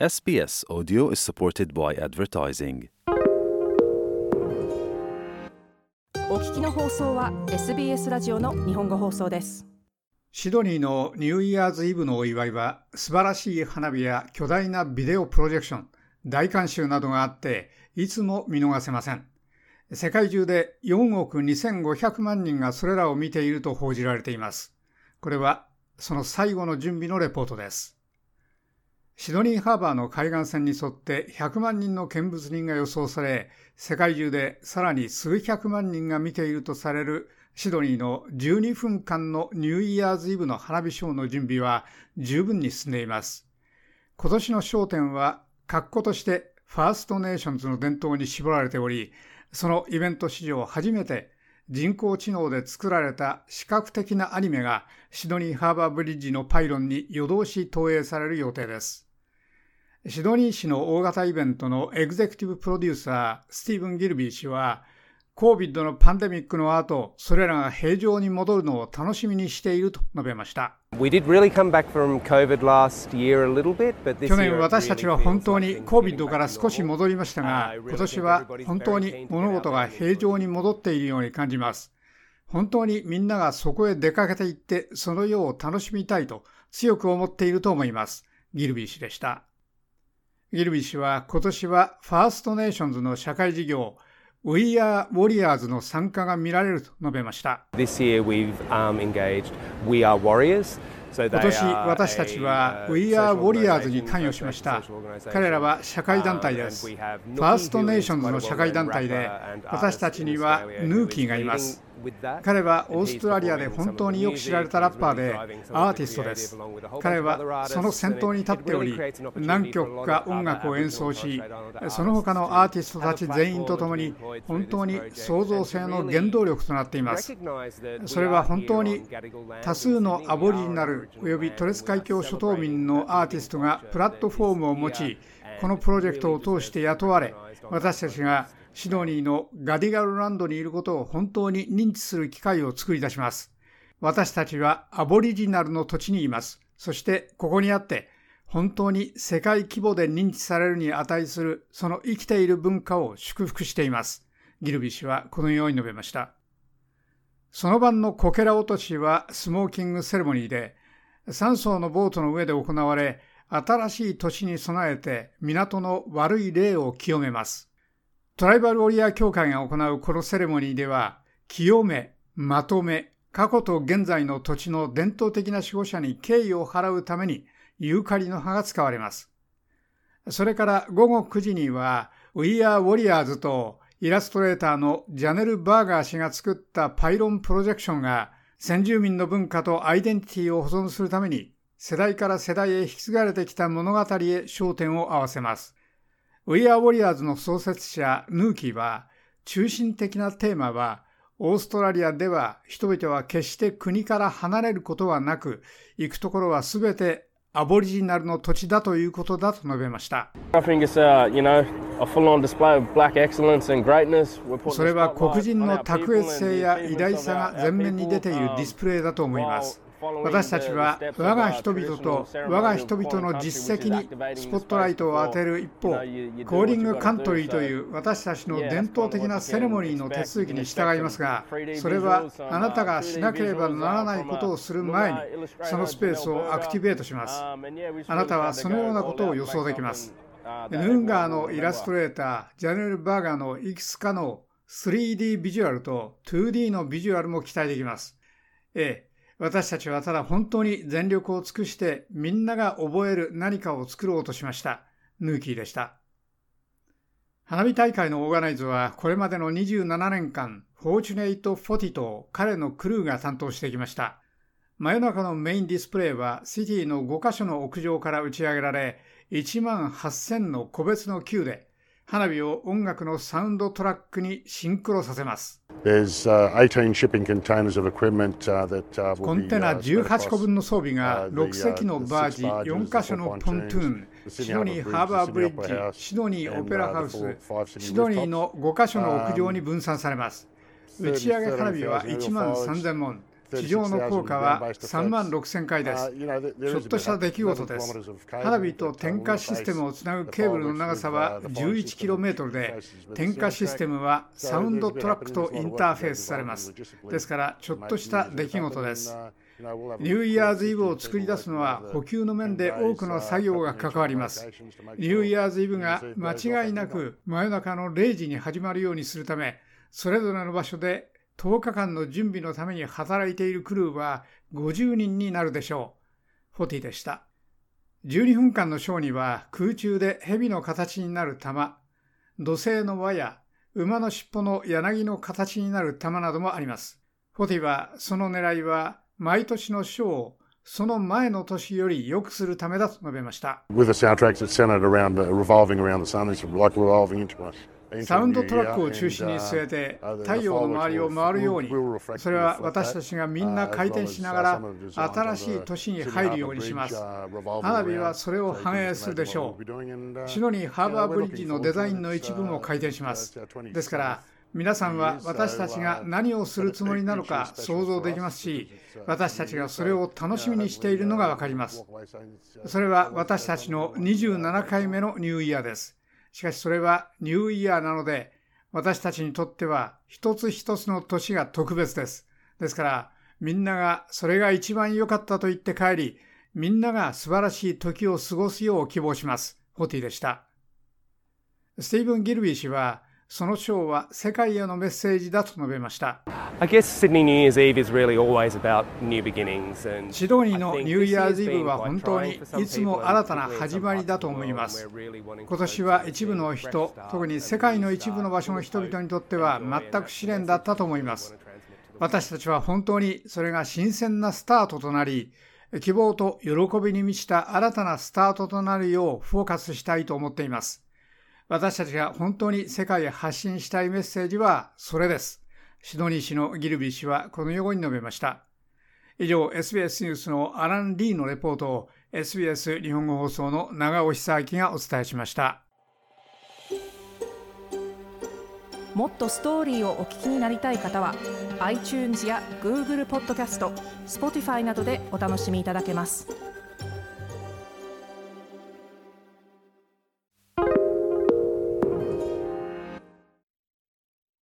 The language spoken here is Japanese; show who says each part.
Speaker 1: SBS Audio is supported by advertising.
Speaker 2: お聞きの放送は SBS ラジオの日本語放送です
Speaker 3: シドニーのニューイヤーズイブのお祝いは素晴らしい花火や巨大なビデオプロジェクション、大観衆などがあっていつも見逃せません。世界中で4億2500万人がそれらを見ていると報じられています。これはその最後の準備のレポートです。シドニーハーバーの海岸線に沿って100万人の見物人が予想され、世界中でさらに数百万人が見ているとされるシドニーの12分間のニューイヤーズイブの花火ショーの準備は十分に進んでいます。今年の焦点は、格好としてファーストネーションズの伝統に絞られており、そのイベント史上初めて人工知能で作られた視覚的なアニメがシドニーハーバーブリッジのパイロンに夜通し投影される予定です。シドニー市の大型イベントのエグゼクティブプロデューサー、スティーブン・ギルビー氏は、COVID のパンデミックの後、それらが平常に戻るのを楽しみにしていると述べました。去年私たちは本当に COVID から少し戻りましたが、今年は本当に物事が平常に戻っているように感じます。本当にみんながそこへ出かけていって、その夜を楽しみたいと強く思っていると思います。ギルビー氏でした。ギルビー氏は今年はファーストネーションズの社会事業 We Are Warriors の参加が見られると述べました。
Speaker 4: This year we've、um, engaged We Are Warriors
Speaker 3: 今年私たちは We Are Warriors に関与しました。彼らは社会団体です。ファーストネーションズの社会団体で私たちにはヌーキーがいます。彼はオーストラリアで本当によく知られたラッパーでアーティストです。彼はその先頭に立っており、何曲か音楽を演奏し、その他のアーティストたち全員と共に本当に創造性の原動力となっています。それは本当に多数のアボリジナル及びトレス海峡諸島民のアーティストがプラットフォームを持ち、このプロジェクトを通して雇われ、私たちがシドニーのガディガルランドにいることを本当に認知する機会を作り出します。私たちはアボリジナルの土地にいます。そしてここにあって、本当に世界規模で認知されるに値するその生きている文化を祝福しています。ギルビ氏はこのように述べました。その晩のこけら落としはスモーキングセレモニーで、3層のボートの上で行われ、新しい年に備えて港の悪い霊を清めます。トライバルウォリアー協会が行うこのセレモニーでは、清め、まとめ、過去と現在の土地の伝統的な守護者に敬意を払うために、ユーカリの葉が使われます。それから午後9時には、We Are Warriors とイラストレーターのジャネル・バーガー氏が作ったパイロンプロジェクションが先住民の文化とアイデンティティを保存するために世代から世代へ引き継がれてきた物語へ焦点を合わせます。We Are Warriors の創設者ヌーキーは中心的なテーマはオーストラリアでは人々は決して国から離れることはなく行くところはすべてアボリジナルの土地だということだと述べました。それは黒人の卓越性や偉大さが前面に出ているディスプレイだと思います。私たちは我が人々と我が人々の実績にスポットライトを当てる一方、コーリングカントリーという私たちの伝統的なセレモニーの手続きに従いますが、それはあなたがしなければならないことをする前に、そのスペースをアクティベートします。あなたはそのようなことを予想できます。ヌンガーのイラストレーター、ジャネル・バーガーのいくつかの 3D ビジュアルと 2D のビジュアルも期待できます。ええ、私たちはただ本当に全力を尽くしてみんなが覚える何かを作ろうとしました。ヌーキーでした。花火大会のオーガナイズはこれまでの27年間、フォーチュネイト・フォティと彼のクルーが担当してきました。真夜中のメインディスプレイはシティの5カ所の屋上から打ち上げられ、1万8000の個別の球で花火を音楽のサウンドトラックにシンクロさせます。コンテナ18個分の装備が6隻のバージ、4カ所のポントゥーン、シドニーハーバーブリッジ、シドニーオペラハウス、シドニーの5カ所の屋上に分散されます。打ち上げ花火は1万3000門、地上の効果は3万6000回です。ちょっとした出来事です。花火と点火システムをつなぐケーブルの長さは 11km で、点火システムはサウンドトラックとインターフェースされます。ですから、ちょっとした出来事です。ニューイヤーズイブを作り出すのは補給の面で多くの作業が関わります。ニューイヤーズイブが間違いなく真夜中の0時に始まるようにするため、それぞれの場所で10日間の準備のために働いているクルーは50人になるでしょう。フォティでした。12分間のショーには空中で蛇の形になる玉、土星の輪や馬の尻尾の柳の形になる玉などもあります。フォティはその狙いは毎年のショーをその前の年より良くするためだと述べました。サウンドトラックを中心に据えて太陽の周りを回るようにそれは私たちがみんな回転しながら新しい年に入るようにします。花火はそれを反映するでしょう。シドニーハーバーブリッジのデザインの一部も回転します。ですから皆さんは私たちが何をするつもりなのか想像できますし私たちがそれを楽しみにしているのが分かります。それは私たちの27回目のニューイヤーですしかしそれはニューイヤーなので、私たちにとっては一つ一つの年が特別です。ですから、みんながそれが一番良かったと言って帰り、みんなが素晴らしい時を過ごすよう希望します。ホティでした。スティーブン・ギルビー氏は、その章は世界へのメッセージだと述べました。シドニーのニューイヤーズイブは本当にいつも新たな始まりだと思います。今年は一部の人、特に世界の一部の場所の人々にとっては全く試練だったと思います。私たちは本当にそれが新鮮なスタートとなり、希望と喜びに満ちた新たなスタートとなるようフォーカスしたいと思っています。私たちが本当に世界へ発信したいメッセージはそれです。シドニー氏のギルビー氏はこのように述べました。以上、SBS ニュースのアラン・リーのレポートを SBS 日本語放送の長尾久明がお伝えしました。
Speaker 2: もっとストーリーをお聞きになりたい方は iTunes や Google ポッドキャスト Spotify などでお楽しみいただけます。